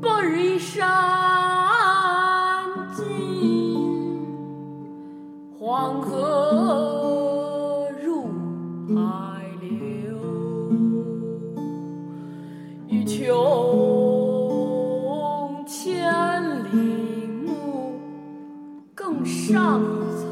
白日依山尽黄河入海流欲穷千里目更上一层。